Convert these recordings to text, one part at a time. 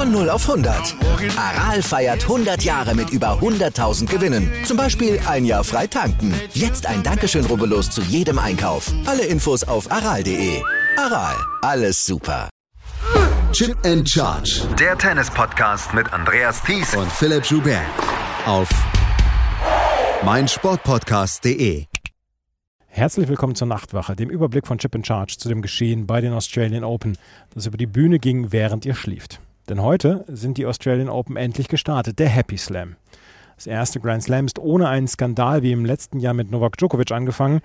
Von 0 auf 100. Aral feiert 100 Jahre mit über 100.000 Gewinnen. Zum Beispiel ein Jahr frei tanken. Jetzt ein Dankeschön, rubbellos zu jedem Einkauf. Alle Infos auf aral.de. Aral, alles super. Chip and Charge. Der Tennis-Podcast mit Andreas Thies und Philipp Joubert. Auf meinsportpodcast.de. Herzlich willkommen zur Nachtwache, dem Überblick von Chip and Charge zu dem Geschehen bei den Australian Open, das über die Bühne ging, während ihr schlieft. Denn heute sind die Australian Open endlich gestartet, der Happy Slam. Das erste Grand Slam ist ohne einen Skandal wie im letzten Jahr mit Novak Djokovic angefangen.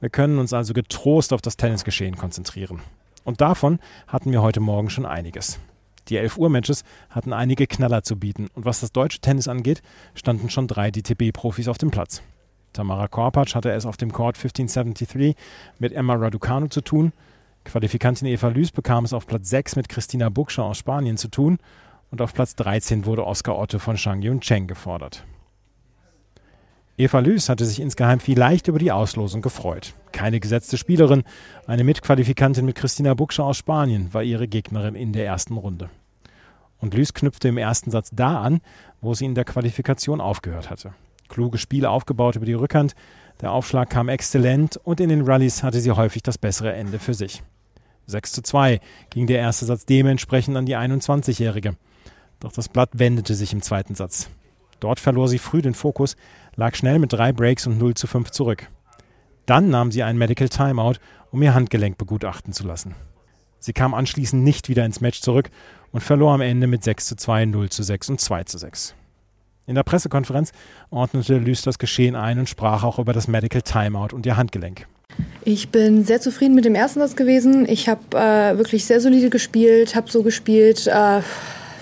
Wir können uns also getrost auf das Tennisgeschehen konzentrieren. Und davon hatten wir heute Morgen schon einiges. Die 11 Uhr Matches hatten einige Knaller zu bieten und was das deutsche Tennis angeht, standen schon drei DTB-Profis auf dem Platz. Tamara Korpatsch hatte es auf dem Court 1573 mit Emma Raducanu zu tun Qualifikantin Eva Lüß bekam es auf Platz 6 mit Christina Buckscher aus Spanien zu tun und auf Platz 13 wurde Oskar Otto von Shang Yun Cheng gefordert. Eva Lüß hatte sich insgeheim vielleicht über die Auslosung gefreut. Keine gesetzte Spielerin, eine Mitqualifikantin mit Christina Buckscher aus Spanien war ihre Gegnerin in der ersten Runde. Und Lüß knüpfte im ersten Satz da an, wo sie in der Qualifikation aufgehört hatte. Kluge Spiele aufgebaut über die Rückhand, der Aufschlag kam exzellent und in den Rallyes hatte sie häufig das bessere Ende für sich. 6 zu 2 ging der erste Satz dementsprechend an die 21-Jährige. Doch das Blatt wendete sich im zweiten Satz. Dort verlor sie früh den Fokus, lag schnell mit drei Breaks und 0 zu 5 zurück. Dann nahm sie ein Medical Timeout, um ihr Handgelenk begutachten zu lassen. Sie kam anschließend nicht wieder ins Match zurück und verlor am Ende mit 6 zu 2, 0 zu 6 und 2 zu 6. In der Pressekonferenz ordnete Lys das Geschehen ein und sprach auch über das Medical Timeout und ihr Handgelenk. Ich bin sehr zufrieden mit dem ersten Satz gewesen. Ich habe äh, wirklich sehr solide gespielt, habe so gespielt, äh,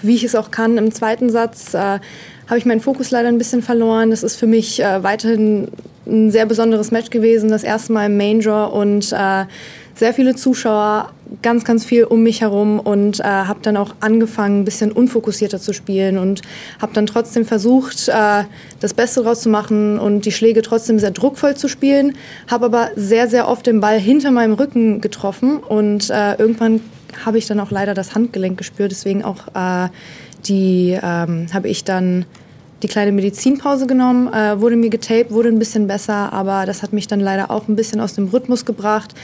wie ich es auch kann. Im zweiten Satz äh, habe ich meinen Fokus leider ein bisschen verloren. Das ist für mich äh, weiterhin ein sehr besonderes Match gewesen. Das erste Mal im Main Draw und äh, sehr viele Zuschauer, ganz, ganz viel um mich herum und äh, habe dann auch angefangen, ein bisschen unfokussierter zu spielen und habe dann trotzdem versucht, äh, das Beste draus zu machen und die Schläge trotzdem sehr druckvoll zu spielen, habe aber sehr, sehr oft den Ball hinter meinem Rücken getroffen und äh, irgendwann habe ich dann auch leider das Handgelenk gespürt, deswegen auch äh, die ähm, habe ich dann die kleine Medizinpause genommen, äh, wurde mir getaped, wurde ein bisschen besser, aber das hat mich dann leider auch ein bisschen aus dem Rhythmus gebracht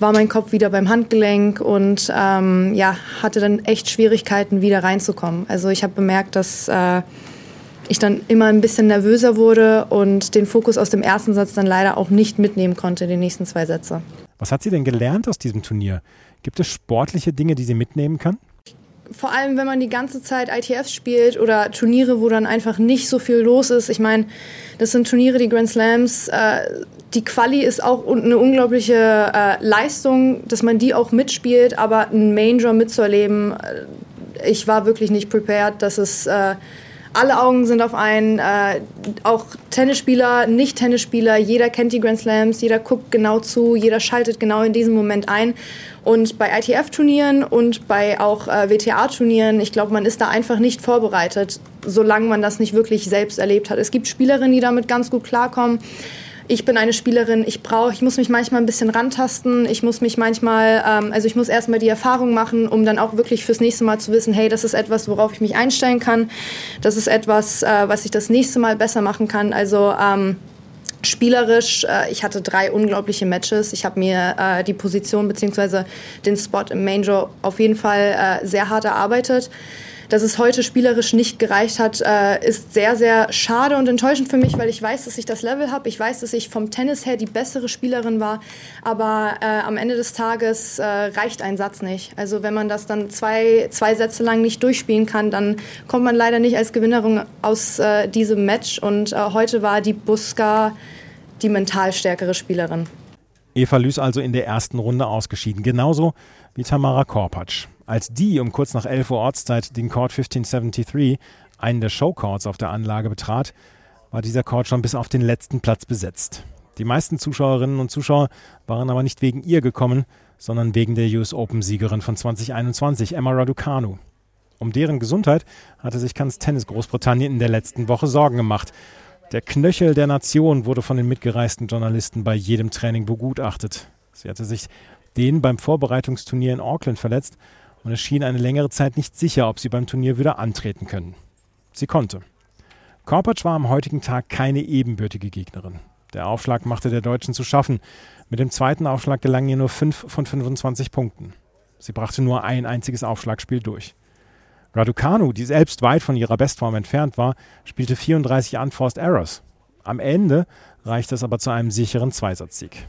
war mein Kopf wieder beim Handgelenk und ähm, ja, hatte dann echt Schwierigkeiten, wieder reinzukommen. Also ich habe bemerkt, dass äh, ich dann immer ein bisschen nervöser wurde und den Fokus aus dem ersten Satz dann leider auch nicht mitnehmen konnte, die nächsten zwei Sätze. Was hat sie denn gelernt aus diesem Turnier? Gibt es sportliche Dinge, die sie mitnehmen kann? Vor allem, wenn man die ganze Zeit ITFs spielt oder Turniere, wo dann einfach nicht so viel los ist. Ich meine, das sind Turniere, die Grand Slams. Äh, die Quali ist auch eine unglaubliche äh, Leistung, dass man die auch mitspielt, aber ein Draw mitzuerleben, äh, ich war wirklich nicht prepared, dass es äh, alle Augen sind auf einen, äh, auch Tennisspieler, Nicht-Tennisspieler, jeder kennt die Grand Slams, jeder guckt genau zu, jeder schaltet genau in diesem Moment ein. Und bei ITF-Turnieren und bei auch äh, WTA-Turnieren, ich glaube, man ist da einfach nicht vorbereitet, solange man das nicht wirklich selbst erlebt hat. Es gibt Spielerinnen, die damit ganz gut klarkommen ich bin eine Spielerin, ich brauche, ich muss mich manchmal ein bisschen rantasten, ich muss mich manchmal, ähm, also ich muss erstmal die Erfahrung machen, um dann auch wirklich fürs nächste Mal zu wissen, hey, das ist etwas, worauf ich mich einstellen kann, das ist etwas, äh, was ich das nächste Mal besser machen kann. Also ähm, spielerisch, äh, ich hatte drei unglaubliche Matches. Ich habe mir äh, die Position bzw. den Spot im Main Draw auf jeden Fall äh, sehr hart erarbeitet. Dass es heute spielerisch nicht gereicht hat, äh, ist sehr, sehr schade und enttäuschend für mich, weil ich weiß, dass ich das Level habe. Ich weiß, dass ich vom Tennis her die bessere Spielerin war. Aber äh, am Ende des Tages äh, reicht ein Satz nicht. Also wenn man das dann zwei, zwei Sätze lang nicht durchspielen kann, dann kommt man leider nicht als Gewinnerin aus äh, diesem Match. Und äh, heute war die Buska die mental stärkere Spielerin. Eva Lüß also in der ersten Runde ausgeschieden. Genauso wie Tamara Korpatsch. Als die um kurz nach 11 Uhr Ortszeit den Court 1573, einen der Showcourts auf der Anlage, betrat, war dieser Court schon bis auf den letzten Platz besetzt. Die meisten Zuschauerinnen und Zuschauer waren aber nicht wegen ihr gekommen, sondern wegen der US Open-Siegerin von 2021, Emma Raducanu. Um deren Gesundheit hatte sich Kanz Tennis Großbritannien in der letzten Woche Sorgen gemacht. Der Knöchel der Nation wurde von den mitgereisten Journalisten bei jedem Training begutachtet. Sie hatte sich den beim Vorbereitungsturnier in Auckland verletzt und es schien eine längere Zeit nicht sicher, ob sie beim Turnier wieder antreten können. Sie konnte. Korpatsch war am heutigen Tag keine ebenbürtige Gegnerin. Der Aufschlag machte der Deutschen zu schaffen. Mit dem zweiten Aufschlag gelangen ihr nur 5 von 25 Punkten. Sie brachte nur ein einziges Aufschlagspiel durch. Raducanu, die selbst weit von ihrer Bestform entfernt war, spielte 34 Unforced Errors. Am Ende reichte es aber zu einem sicheren Zweisatzsieg.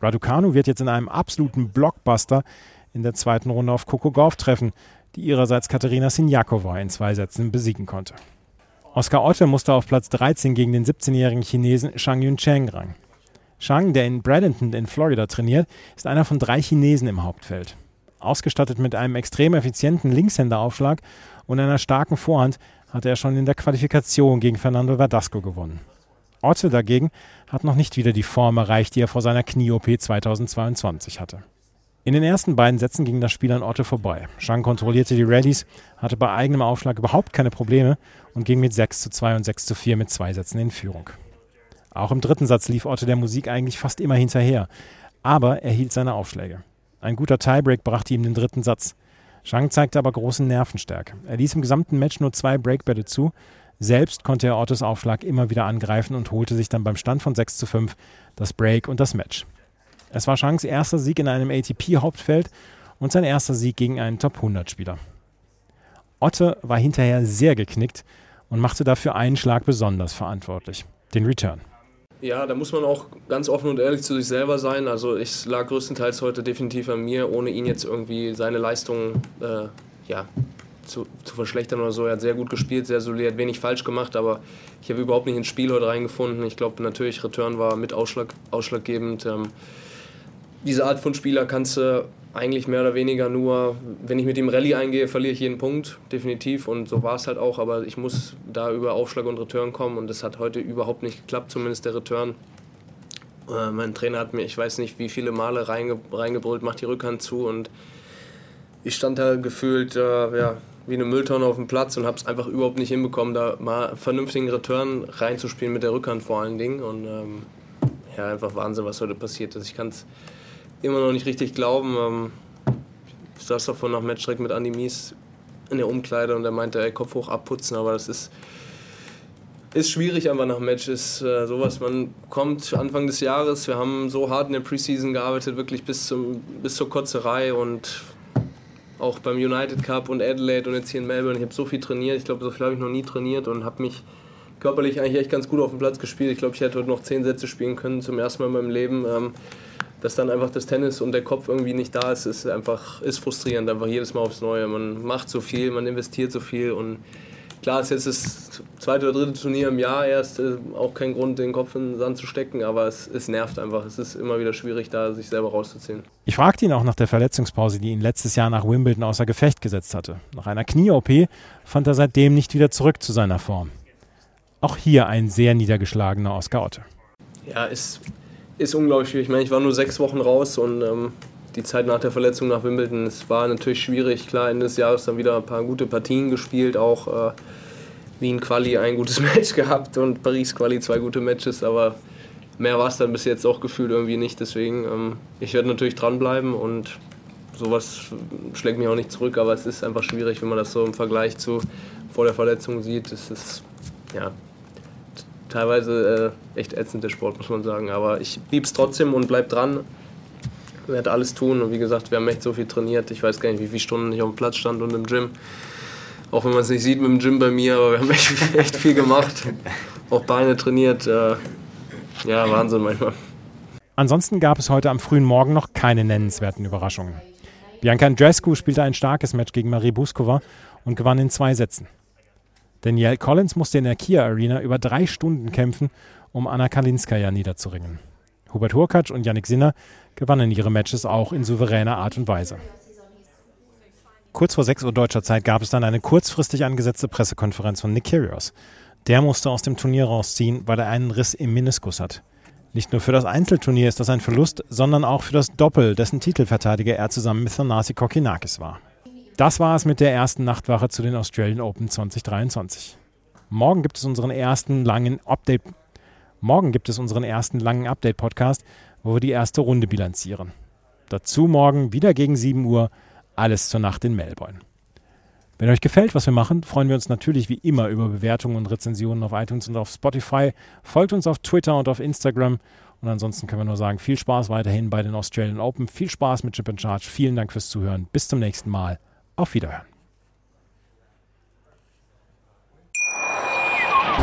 Raducanu wird jetzt in einem absoluten Blockbuster in der zweiten Runde auf Coco Gauff treffen, die ihrerseits Katerina Sinjakova in zwei Sätzen besiegen konnte. Oscar Otte musste auf Platz 13 gegen den 17-jährigen Chinesen Shang Yuncheng ran. Shang, der in Bradenton in Florida trainiert, ist einer von drei Chinesen im Hauptfeld. Ausgestattet mit einem extrem effizienten Linkshänderaufschlag und einer starken Vorhand hatte er schon in der Qualifikation gegen Fernando Verdasco gewonnen. Otte dagegen hat noch nicht wieder die Form erreicht, die er vor seiner Knie-OP 2022 hatte. In den ersten beiden Sätzen ging das Spiel an Otte vorbei. Shang kontrollierte die Rallyes, hatte bei eigenem Aufschlag überhaupt keine Probleme und ging mit 6 zu 2 und 6 zu 4 mit zwei Sätzen in Führung. Auch im dritten Satz lief Otte der Musik eigentlich fast immer hinterher, aber er hielt seine Aufschläge. Ein guter Tiebreak brachte ihm den dritten Satz. Shang zeigte aber große Nervenstärke. Er ließ im gesamten Match nur zwei Breakbälle zu. Selbst konnte er Ottes Aufschlag immer wieder angreifen und holte sich dann beim Stand von 6 zu 5 das Break und das Match. Es war Shanks erster Sieg in einem ATP-Hauptfeld und sein erster Sieg gegen einen Top-100-Spieler. Otte war hinterher sehr geknickt und machte dafür einen Schlag besonders verantwortlich, den Return. Ja, da muss man auch ganz offen und ehrlich zu sich selber sein. Also ich lag größtenteils heute definitiv an mir, ohne ihn jetzt irgendwie seine Leistung äh, ja, zu, zu, verschlechtern oder so. Er hat sehr gut gespielt, sehr solid, hat wenig falsch gemacht, aber ich habe überhaupt nicht ins Spiel heute reingefunden. Ich glaube natürlich, Return war mit Ausschlag, ausschlaggebend. Ähm, diese Art von Spieler kannst du eigentlich mehr oder weniger nur, wenn ich mit dem Rallye eingehe, verliere ich jeden Punkt, definitiv. Und so war es halt auch, aber ich muss da über Aufschlag und Return kommen und das hat heute überhaupt nicht geklappt, zumindest der Return. Äh, mein Trainer hat mir, ich weiß nicht, wie viele Male reinge reingebrüllt, mach die Rückhand zu und ich stand da gefühlt äh, ja, wie eine Mülltonne auf dem Platz und habe es einfach überhaupt nicht hinbekommen, da mal vernünftigen Return reinzuspielen mit der Rückhand vor allen Dingen. Und ähm, ja, einfach Wahnsinn, was heute passiert ist. Ich kann es immer noch nicht richtig glauben. Ähm, ich saß davon nach Matchstreck mit Andi Mies in der Umkleide und er meinte, ey, Kopf hoch abputzen, aber das ist, ist schwierig einfach nach Match. Ist äh, sowas, man kommt Anfang des Jahres, wir haben so hart in der Preseason gearbeitet, wirklich bis, zum, bis zur Kotzerei und auch beim United Cup und Adelaide und jetzt hier in Melbourne. Ich habe so viel trainiert, ich glaube, so viel habe ich noch nie trainiert und habe mich körperlich eigentlich echt ganz gut auf dem Platz gespielt. Ich glaube, ich hätte heute noch zehn Sätze spielen können, zum ersten Mal in meinem Leben. Ähm, dass dann einfach das Tennis und der Kopf irgendwie nicht da ist, ist einfach ist frustrierend, einfach jedes Mal aufs Neue. Man macht so viel, man investiert so viel und klar ist jetzt das zweite oder dritte Turnier im Jahr erst äh, auch kein Grund, den Kopf in den Sand zu stecken, aber es, es nervt einfach. Es ist immer wieder schwierig, da sich selber rauszuziehen. Ich fragte ihn auch nach der Verletzungspause, die ihn letztes Jahr nach Wimbledon außer Gefecht gesetzt hatte. Nach einer Knie-OP fand er seitdem nicht wieder zurück zu seiner Form. Auch hier ein sehr niedergeschlagener Oscar Otte. Ja, ist ist unglaublich schwierig. Ich meine, ich war nur sechs Wochen raus und ähm, die Zeit nach der Verletzung nach Wimbledon, es war natürlich schwierig. Klar, Ende des Jahres dann wieder ein paar gute Partien gespielt, auch äh, Wien Quali ein gutes Match gehabt und Paris Quali zwei gute Matches, aber mehr war es dann bis jetzt auch gefühlt irgendwie nicht. Deswegen, ähm, ich werde natürlich dranbleiben und sowas schlägt mich auch nicht zurück, aber es ist einfach schwierig, wenn man das so im Vergleich zu vor der Verletzung sieht. Es ist, ja, teilweise äh, echt ätzend, der Sport, muss man sagen. Aber ich lieb's trotzdem und bleib dran. Werde alles tun. Und wie gesagt, wir haben echt so viel trainiert. Ich weiß gar nicht, wie viele Stunden ich auf dem Platz stand und im Gym. Auch wenn man es nicht sieht mit dem Gym bei mir, aber wir haben echt, echt viel gemacht. Auch Beine trainiert. Äh, ja, Wahnsinn manchmal. Ansonsten gab es heute am frühen Morgen noch keine nennenswerten Überraschungen. Bianca Andreescu spielte ein starkes Match gegen Marie Buskova und gewann in zwei Sätzen. Danielle Collins musste in der Kia Arena über drei Stunden kämpfen, um Anna Kalinskaya niederzuringen. Hubert Hurkacz und Yannick Sinner gewannen ihre Matches auch in souveräner Art und Weise. Kurz vor 6 Uhr deutscher Zeit gab es dann eine kurzfristig angesetzte Pressekonferenz von Nick Kyrgios. Der musste aus dem Turnier rausziehen, weil er einen Riss im Meniskus hat. Nicht nur für das Einzelturnier ist das ein Verlust, sondern auch für das Doppel, dessen Titelverteidiger er zusammen mit Thanasi Kokinakis war. Das war es mit der ersten Nachtwache zu den Australian Open 2023. Morgen gibt es unseren ersten langen Update. Morgen gibt es unseren ersten langen Update-Podcast, wo wir die erste Runde bilanzieren. Dazu morgen wieder gegen 7 Uhr alles zur Nacht in Melbourne. Wenn euch gefällt, was wir machen, freuen wir uns natürlich wie immer über Bewertungen und Rezensionen auf iTunes und auf Spotify. Folgt uns auf Twitter und auf Instagram. Und ansonsten können wir nur sagen, viel Spaß weiterhin bei den Australian Open. Viel Spaß mit Chip and Charge. Vielen Dank fürs Zuhören. Bis zum nächsten Mal. Auf Wiederhören.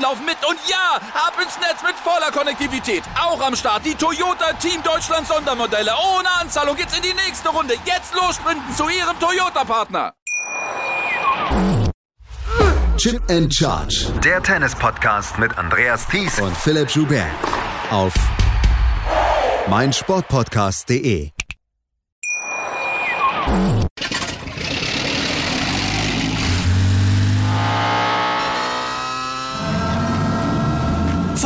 laufen mit. Und ja, ab ins Netz mit voller Konnektivität. Auch am Start die Toyota Team Deutschland Sondermodelle. Ohne Anzahlung geht's in die nächste Runde. Jetzt los sprinten zu Ihrem Toyota-Partner. Chip and Charge. Der Tennis-Podcast mit Andreas Thies und Philipp Joubert. Auf meinsportpodcast.de.